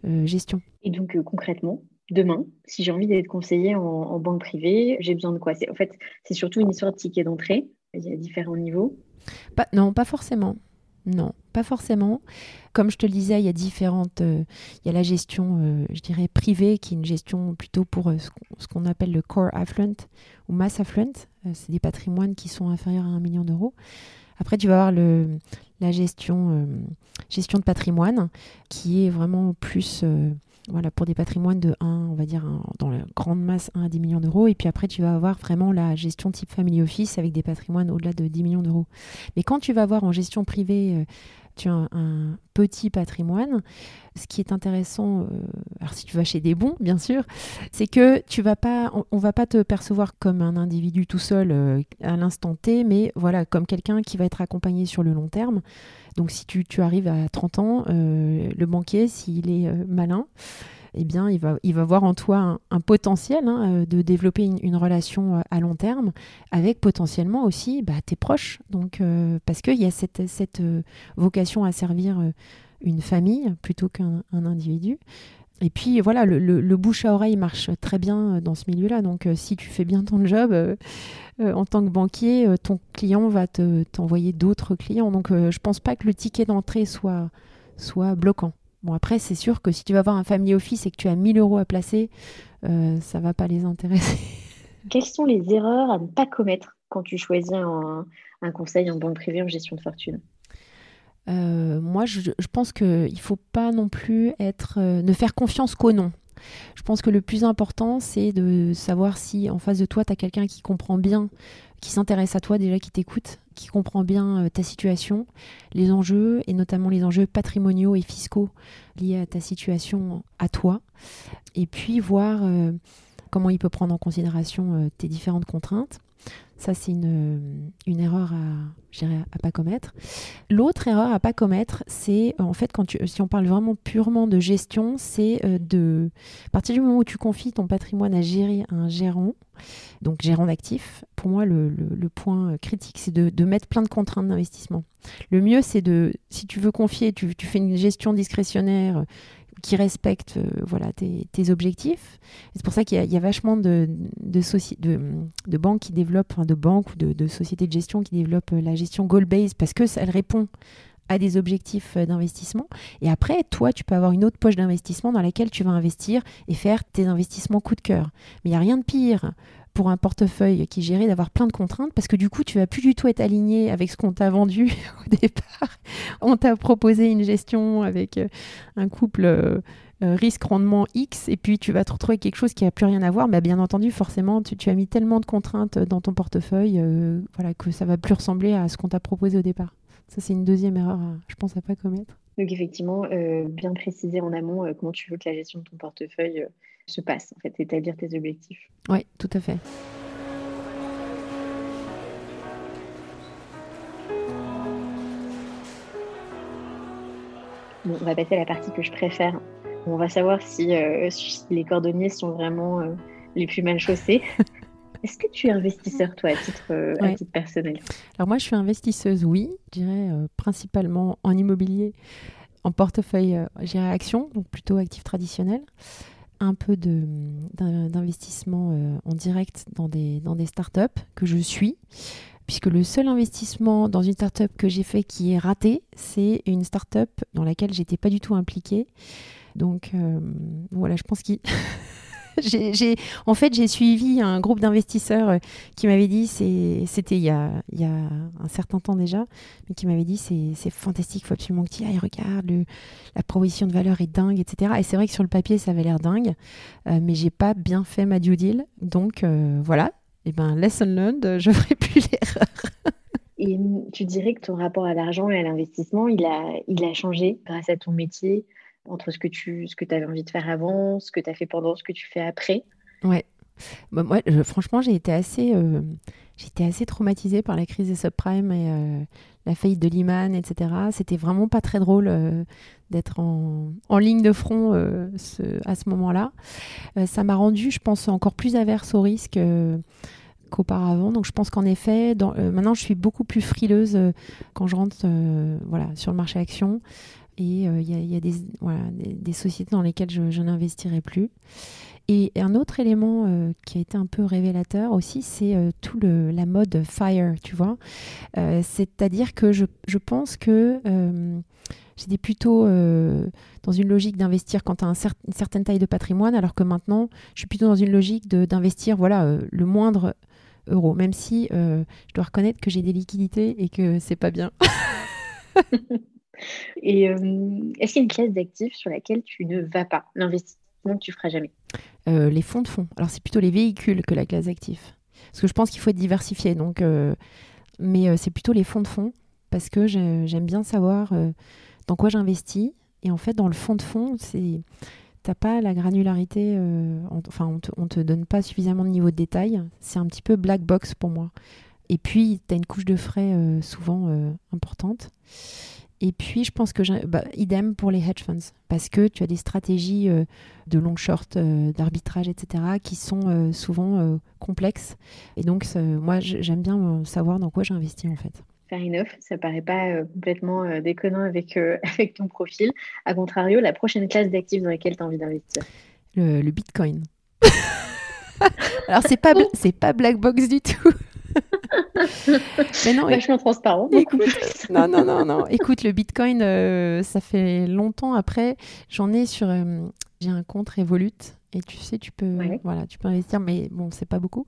euh, gestion. Et donc euh, concrètement, demain, si j'ai envie d'être conseillé en, banque privée, j'ai besoin de quoi? En fait, c'est surtout une histoire de ticket d'entrée. Il y a différents niveaux. non, pas forcément. Non, pas forcément. Comme je te le disais, il y a différentes. Euh, il y a la gestion, euh, je dirais, privée, qui est une gestion plutôt pour euh, ce qu'on appelle le core affluent ou mass affluent. c'est des patrimoines qui sont inférieurs à un million d'euros. Après, tu vas avoir la gestion, gestion de patrimoine, qui est vraiment plus voilà, pour des patrimoines de 1, on va dire, dans la grande masse, 1 à 10 millions d'euros. Et puis après, tu vas avoir vraiment la gestion type family office avec des patrimoines au-delà de 10 millions d'euros. Mais quand tu vas avoir en gestion privée, euh, tu as un, petit patrimoine, ce qui est intéressant, euh, alors si tu vas chez des bons, bien sûr, c'est que tu vas pas, on, va pas te percevoir comme un individu tout seul euh, à l'instant T, mais voilà, comme quelqu'un qui va être accompagné sur le long terme. Donc si tu, arrives à 30 ans, euh, le banquier, s'il est malin, eh bien, il va, il va voir en toi un, potentiel hein, euh, de développer une, relation à long terme avec potentiellement aussi bah, tes proches. Donc, parce qu'il y a cette, cette vocation à servir une famille plutôt qu'un individu. Et puis voilà, le, bouche à oreille marche très bien euh, dans ce milieu-là. Donc euh, si tu fais bien ton job euh, en tant que banquier, ton client va te, t'envoyer d'autres clients. Donc je pense pas que le ticket d'entrée soit, soit bloquant. Bon après c'est sûr que si tu vas avoir un family office et que tu as 1000 euros à placer, ça va pas les intéresser. Quelles sont les erreurs à ne pas commettre quand tu choisis un, un conseil en banque privée en gestion de fortune? Euh, moi, je, pense qu'il ne faut pas non plus être, euh, ne faire confiance qu'au nom. Je pense que le plus important, c'est de savoir si en face de toi, tu as quelqu'un qui comprend bien, qui s'intéresse à toi déjà, qui t'écoute, qui comprend bien euh, ta situation, les enjeux, et notamment les enjeux patrimoniaux et fiscaux liés à ta situation à toi. Et puis voir comment il peut prendre en considération tes différentes contraintes. Ça, c'est une, erreur à, à pas commettre. L'autre erreur à pas commettre, c'est euh, en fait, quand tu, si on parle vraiment purement de gestion, c'est euh, de, à partir du moment où tu confies ton patrimoine à gérer un gérant, donc gérant d'actifs, pour moi, le, point critique, c'est de, mettre plein de contraintes d'investissement. Le mieux, c'est de, si tu veux confier, tu fais une gestion discrétionnaire qui respectent euh, voilà, tes, objectifs. C'est pour ça qu'il y, a vachement de, de, banques qui développent, de banques ou de, sociétés de gestion qui développent euh, la gestion goal-based parce que ça, répond à des objectifs euh, d'investissement. Et après, toi, tu peux avoir une autre poche d'investissement dans laquelle tu vas investir et faire tes investissements coup de cœur. Mais il n'y a rien de pire pour un portefeuille qui est géré d'avoir plein de contraintes parce que du coup, tu vas plus du tout être aligné avec ce qu'on t'a vendu au départ. On t'a proposé une gestion avec euh, un couple euh, risque-rendement X et puis tu vas te retrouver quelque chose qui n'a plus rien à voir. Bien entendu, forcément, tu, as mis tellement de contraintes dans ton portefeuille voilà, que ça va plus ressembler à ce qu'on t'a proposé au départ. Ça, c'est une deuxième erreur, je pense, à pas commettre. Donc, effectivement, euh, bien préciser en amont euh, comment tu veux que la gestion de ton portefeuille euh, se passe, en fait, établir tes objectifs. Oui, tout à fait. Bon, on va passer à la partie que je préfère. On va savoir si, si les cordonniers sont vraiment les plus mal chaussés. Est-ce que tu es investisseur, toi, à titre, euh, personnel? Alors moi, je suis investisseuse, oui. Je dirais euh, principalement en immobilier, en portefeuille, euh, j'irais action, donc plutôt actif traditionnel. Un peu d'investissement en direct dans des, dans des startups que je suis puisque le seul investissement dans une startup que j'ai fait qui est raté, c'est une startup dans laquelle j'étais pas du tout impliquée. Donc voilà, je pense qu'il j'ai, en fait, j'ai suivi un groupe d'investisseurs euh, qui m'avait dit, c'était il, y a, il y a un certain temps déjà, mais qui m'avait dit c'est, fantastique, il faut absolument que tu y ailles, regarde, la proposition de valeur est dingue, etc. Et c'est vrai que sur le papier, ça avait l'air dingue, euh, mais j'ai pas bien fait ma due deal. Donc euh, voilà, et eh ben lesson learned, je ferai plus l'erreur. Et tu dirais que ton rapport à l'argent et à l'investissement, il a, il a changé grâce à ton métier? Entre ce que tu ce que avais envie de faire avant, ce que tu as fait pendant, ce que tu fais après Ouais. Bah, moi, franchement, j'ai été assez, euh, assez traumatisée par la crise des subprimes et euh, la faillite de Lehman, etc. C'était vraiment pas très drôle euh, d'être en, en, ligne de front ce, à ce moment-là. ça m'a rendu, je pense, encore plus averse au risque qu'auparavant. Donc je pense qu'en effet, maintenant je suis beaucoup plus frileuse quand je rentre voilà, sur le marché action. Et euh, il y a, des, sociétés dans lesquelles je, n'investirai plus. Et un autre élément euh, qui a été un peu révélateur aussi, c'est euh, tout le, la mode FIRE, tu vois. C'est-à-dire que je, je, pense que j'étais plutôt dans une logique d'investir quand tu as une certaine taille de patrimoine, alors que maintenant, je suis plutôt dans une logique d'investir voilà, le moindre euro, même si je dois reconnaître que j'ai des liquidités et que c'est pas bien. Et euh, est-ce qu'il y a une classe d'actifs sur laquelle tu ne vas pas? L'investissement que tu feras jamais? Euh, Les fonds de fonds. Alors, c'est plutôt les véhicules que la classe d'actifs. Parce que je pense qu'il faut être diversifié. Donc, euh, mais c'est plutôt les fonds de fonds parce que j'aime bien savoir dans quoi j'investis. Et en fait, dans le fonds de fonds, c'est t'as pas la granularité, enfin on te, te donne pas suffisamment de niveau de détail. C'est un petit peu black box pour moi. Et puis tu as une couche de frais souvent importante. Et puis, je pense que, bah, idem pour les hedge funds, parce que tu as des stratégies euh, de long short, euh, d'arbitrage, etc., qui sont euh, souvent complexes. Et donc, moi, j'aime bien savoir dans quoi j'investis, en fait. Fair enough, ça paraît pas complètement déconnant avec, avec ton profil. A contrario, la prochaine classe d'actifs dans laquelle tu as envie d'investir? Le, le Bitcoin. Alors, c'est pas, c'est pas black box du tout. Mais non, vachement transparent. Écoute, non, non, non, non. Écoute, le Bitcoin, euh, ça fait longtemps. Après, j'en ai sur, euh, j'ai un compte Revolut et tu sais, tu peux, voilà, tu peux investir, mais bon, c'est pas beaucoup.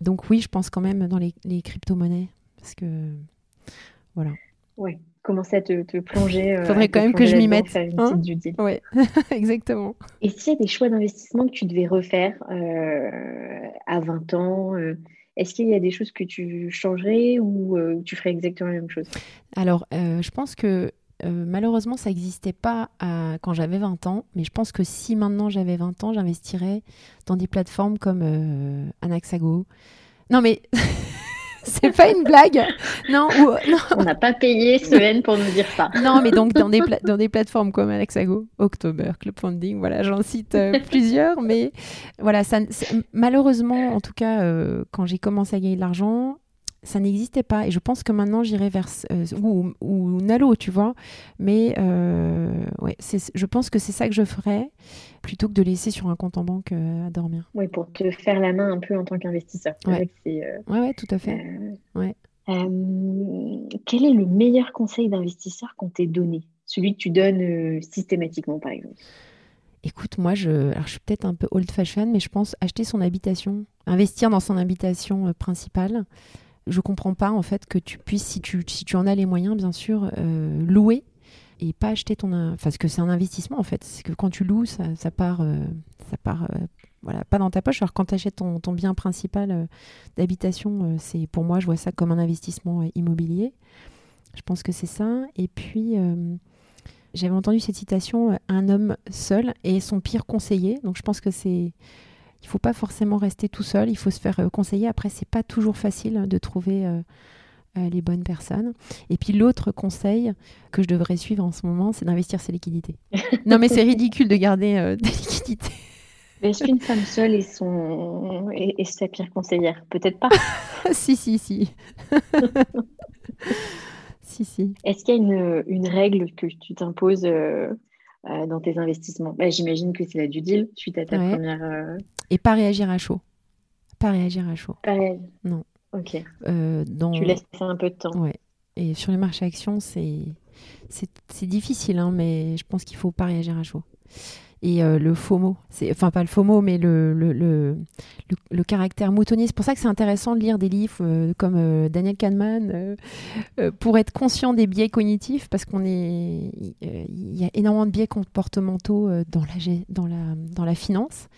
Donc oui, je pense quand même dans les, les crypto-monnaies parce que voilà. Ouais. Commencer à te, te plonger. Il euh, Faudrait quand même que je m'y mette. Hein oui, exactement. Et s'il y a des choix d'investissement que tu devais refaire à 20 ans, est-ce qu'il y a des choses que tu changerais ou euh, tu ferais exactement la même chose? Alors, euh, je pense que euh, malheureusement, ça n'existait pas quand j'avais 20 ans, mais je pense que si maintenant j'avais 20 ans, j'investirais dans des plateformes comme Anaxago. Non, mais c'est pas une blague. Non, on n'a pas payé Sven pour nous dire ça. non, mais donc dans des, dans des plateformes comme Alexago, October, Club Funding, voilà, j'en cite euh, plusieurs, mais voilà, ça, malheureusement, en tout cas, euh, quand j'ai commencé à gagner de l'argent, ça n'existait pas. Et je pense que maintenant, j'irai vers. Euh, ou, ou, Nalo, tu vois. Mais euh, ouais, je pense que c'est ça que je ferais plutôt que de laisser sur un compte en banque euh, à dormir. Oui, pour te faire la main un peu en tant qu'investisseur. Ouais. ouais, ouais, tout à fait. ouais. quel est le meilleur conseil d'investisseur qu'on t'ait donné? Celui que tu donnes systématiquement, par exemple Écoute, moi, je, alors je suis peut-être un peu old-fashioned, mais je pense acheter son habitation, investir dans son habitation principale. Je comprends pas en fait que tu puisses, si tu, si tu en as les moyens, bien sûr, louer et pas acheter ton parce que c'est un investissement en fait c'est que quand tu loues ça, ça part ça part voilà, pas dans ta poche. Alors quand tu achètes ton, bien principal euh, d'habitation, euh, c'est pour moi, je vois ça comme un investissement euh, immobilier. Je pense que c'est ça. Et puis, j'avais entendu cette citation, un homme seul est son pire conseiller. Donc je pense que c'est... Il faut pas forcément rester tout seul, il faut se faire conseiller. Après, c'est pas toujours facile de trouver les bonnes personnes. Et puis l'autre conseil que je devrais suivre en ce moment, c'est d'investir ses liquidités. non mais c'est ridicule de garder des liquidités. Est-ce qu'une femme seule est, son... est, sa pire conseillère? Peut-être pas. si, si, si. si, si. Est-ce qu'il y a une, une, règle que tu t'imposes euh, euh, dans tes investissements? Bah, J'imagine que c'est la du deal suite à ta première. Euh, Et pas réagir à chaud. Pas réagir à chaud. Pas réagir. Non. Ok. Dans... Tu laisses un peu de temps. Ouais. Et sur les marchés actions, c'est c'est difficile, hein, mais je pense qu'il faut pas réagir à chaud et euh, le FOMO. Enfin, pas le FOMO, mais le, le, le, le caractère moutonnier. C'est pour ça que c'est intéressant de lire des livres euh, comme euh, Daniel Kahneman pour être conscient des biais cognitifs, parce qu'on est. Il y a énormément de biais comportementaux dans la, dans la, dans la finance.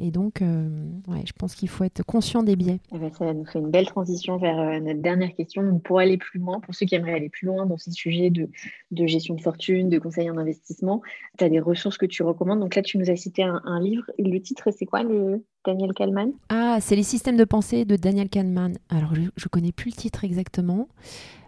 Et donc, euh, ouais, je pense qu'il faut être conscient des biais. Eh ben, ça nous fait une belle transition vers euh, notre dernière question. pour aller plus loin, pour ceux qui aimeraient aller plus loin dans ces sujets de, de gestion de fortune, de conseil en investissement, tu as des ressources que tu recommandes. Donc là, tu nous as cité un, livre. Le titre, c'est quoi, le Daniel Kahneman? Ah, c'est Les systèmes de pensée de Daniel Kahneman. Alors, je ne connais plus le titre exactement.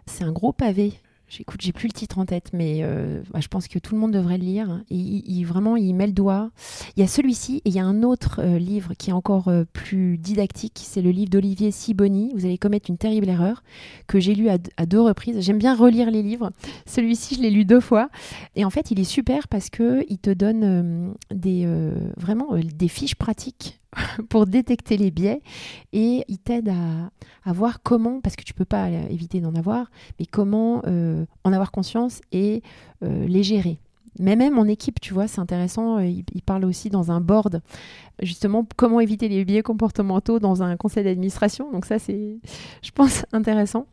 C'est un gros pavé. J'écoute, j'ai plus le titre en tête, mais euh, bah, je pense que tout le monde devrait le lire. Et il, vraiment, il met le doigt. Il y a celui-ci et il y a un autre euh, livre qui est encore euh, plus didactique. C'est le livre d'Olivier Siboni. Vous allez commettre une terrible erreur que j'ai lu à, deux reprises. J'aime bien relire les livres. Celui-ci, je l'ai lu deux fois. Et en fait, il est super parce que il te donne des vraiment des fiches pratiques pour détecter les biais et il t'aide à, voir comment, parce que tu peux pas éviter d'en avoir, mais comment euh, en avoir conscience et euh, les gérer. Mais même en équipe, tu vois, c'est intéressant. Euh, il, il, parle aussi dans un board, justement, comment éviter les biais comportementaux dans un conseil d'administration. Donc ça, c'est, je pense, intéressant.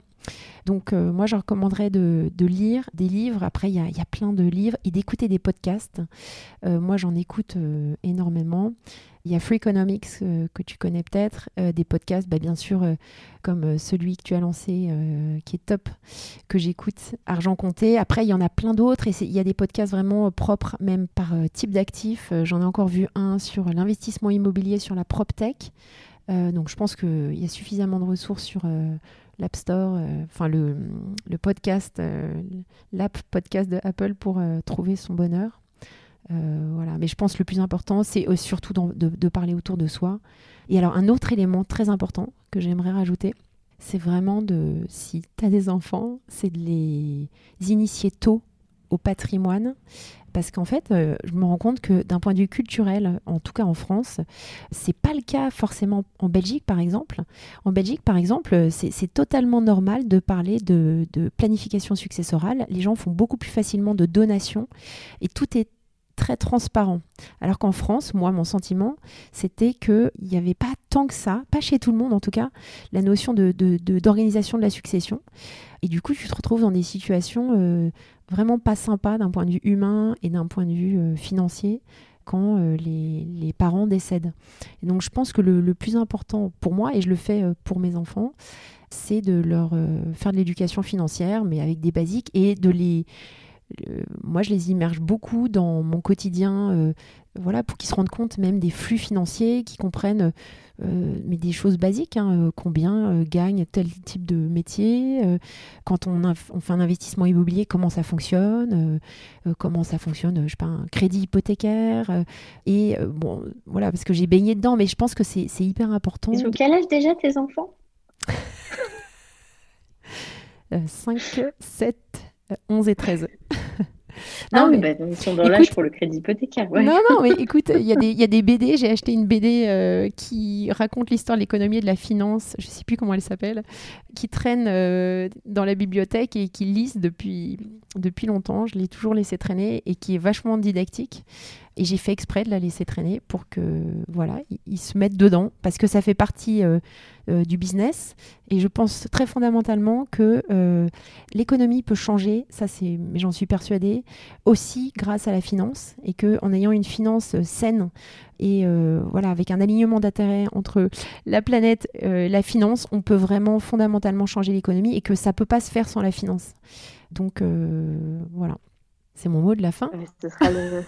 Donc moi, je recommanderais de, lire des livres. Après, il y, a plein de livres et d'écouter des podcasts. moi, j'en écoute énormément. Il y a Freakonomics euh, que tu connais peut-être, euh, des podcasts, bah, bien sûr, euh, comme celui que tu as lancé, qui est top, que j'écoute, Argent Compté. Après, il y en a plein d'autres et il y a des podcasts vraiment propres, même par type d'actifs. J'en ai encore vu un sur l'investissement immobilier sur la PropTech. donc, je pense qu'il y a suffisamment de ressources sur l'App Store, enfin le, le, podcast, l'app podcast de Apple pour trouver son bonheur. Euh, voilà. Mais je pense que le plus important, c'est surtout de, parler autour de soi. Et alors, un autre élément très important que j'aimerais rajouter, c'est vraiment de, si tu as des enfants, c'est de les initier tôt au patrimoine. Parce qu'en fait, euh, je me rends compte que d'un point de vue culturel, en tout cas en France, c'est pas le cas forcément en Belgique, par exemple. En Belgique, par exemple, c'est totalement normal de parler de, de planification successorale. Les gens font beaucoup plus facilement de donations et tout est très transparent. Alors qu'en France, moi, mon sentiment, c'était qu'il n'y avait pas tant que ça, pas chez tout le monde en tout cas, la notion d'organisation de, de, la succession. Et du coup, tu te retrouves dans des situations euh, vraiment pas sympas d'un point de vue humain et d'un point de vue euh, financier quand euh, les, parents décèdent. Et donc, je pense que le, le, plus important pour moi, et je le fais pour mes enfants, c'est de leur faire de l'éducation financière, mais avec des basiques, et de les moi, je les immerge beaucoup dans mon quotidien, euh, voilà, pour qu'ils se rendent compte même des flux financiers, qu'ils comprennent euh, mais des choses basiques, hein, euh, combien gagne tel type de métier, quand on, fait un investissement immobilier, comment ça fonctionne, comment ça fonctionne, je sais pas, un crédit hypothécaire, et bon, voilà, parce que j'ai baigné dedans, mais je pense que c'est hyper important. Ils ont quel âge déjà tes enfants? 5, 7, 11 et 13. Non, ah mais bah, ils sont dans l'âge pour le crédit hypothécaire. Non, non, mais écoute, il y, a des, y a des BD. J'ai acheté une BD euh, qui raconte l'histoire de l'économie et de la finance. Je ne sais plus comment elle s'appelle, qui traîne euh, dans la bibliothèque et qui lise depuis, depuis longtemps. Je l'ai toujours laissé traîner et qui est vachement didactique. Et j'ai fait exprès de la laisser traîner pour que voilà, ils, se mettent dedans parce que ça fait partie euh, euh, du business. Et je pense très fondamentalement que euh, l'économie peut changer, ça c'est, mais j'en suis persuadée, aussi grâce à la finance et que en ayant une finance saine et voilà avec un alignement d'intérêts entre la planète, la finance, on peut vraiment fondamentalement changer l'économie et que ça peut pas se faire sans la finance. Donc voilà, c'est mon mot de la fin. ce sera le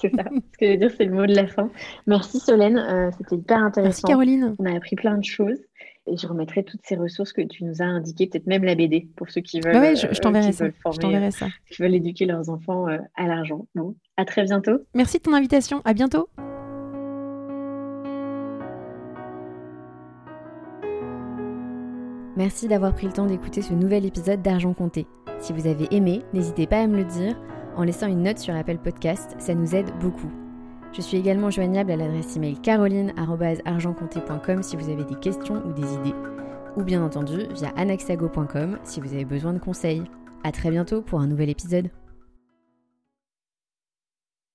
c'est ça. Ce que je veux dire, c'est le mot de la fin. Merci Solène, euh, c'était hyper intéressant. Merci Caroline. On a appris plein de choses. Et je remettrai toutes ces ressources que tu nous as indiquées, peut-être même la BD, pour ceux qui veulent. Bah je, je t'enverrai ça. je t'enverrai ça. Qui veulent éduquer leurs enfants euh, à l'argent. Bon, à très bientôt. Merci de ton invitation. À bientôt. Merci d'avoir pris le temps d'écouter ce nouvel épisode d'Argent Compté. Si vous avez aimé, n'hésitez pas à me le dire en laissant une note sur Apple Podcast, ça nous aide beaucoup. Je suis également joignable à l'adresse email caroline.argentcompté.com si vous avez des questions ou des idées, ou bien entendu via anaxago.com si vous avez besoin de conseils. A très bientôt pour un nouvel épisode.